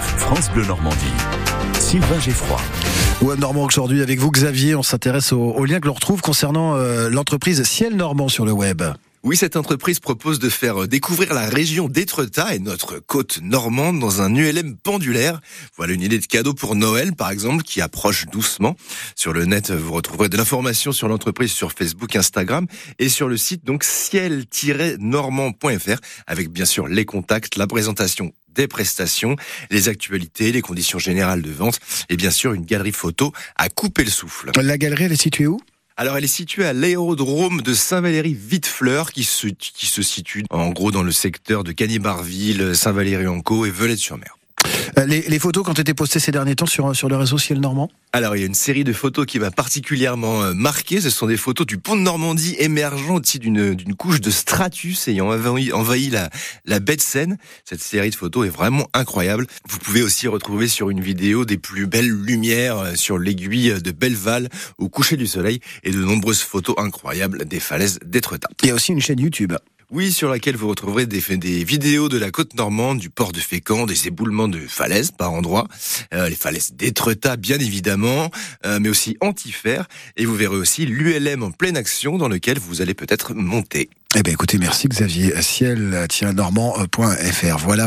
France Bleu Normandie. Sylvain Geffroy. Web Normand aujourd'hui avec vous Xavier, on s'intéresse aux, liens que l'on retrouve concernant euh, l'entreprise Ciel Normand sur le web. Oui, cette entreprise propose de faire découvrir la région d'Étretat et notre côte normande dans un ULM pendulaire. Voilà une idée de cadeau pour Noël, par exemple, qui approche doucement. Sur le net, vous retrouverez de l'information sur l'entreprise sur Facebook, Instagram et sur le site donc ciel-normand.fr avec bien sûr les contacts, la présentation des prestations, les actualités, les conditions générales de vente et bien sûr une galerie photo à couper le souffle. La galerie, elle est située où? Alors, elle est située à l'aérodrome de Saint-Valéry-Vitefleur, qui se, qui se situe en gros dans le secteur de Canibarville, Saint-Valéry-en-Caux et Velette-sur-Mer. Euh, les, photos qui ont été postées ces derniers temps sur, sur le réseau Ciel Normand Alors, il y a une série de photos qui m'a particulièrement euh, marqué. Ce sont des photos du pont de Normandie émergeant au-dessus d'une, d'une couche de stratus ayant envahi, envahi la, la baie de Seine. Cette série de photos est vraiment incroyable. Vous pouvez aussi retrouver sur une vidéo des plus belles lumières euh, sur l'aiguille de Belleval au coucher du soleil et de nombreuses photos incroyables des falaises d'Étretat. Il y a aussi une chaîne YouTube. Oui, sur laquelle vous retrouverez des, vidéos de la côte normande, du port de Fécamp, des éboulements de falaises par endroits, euh, les falaises d'Étretat bien évidemment, euh, mais aussi Antifère, et vous verrez aussi l'ULM en pleine action dans lequel vous allez peut-être monter. Eh bien écoutez, merci Xavier, ciel-normand.fr. Voilà.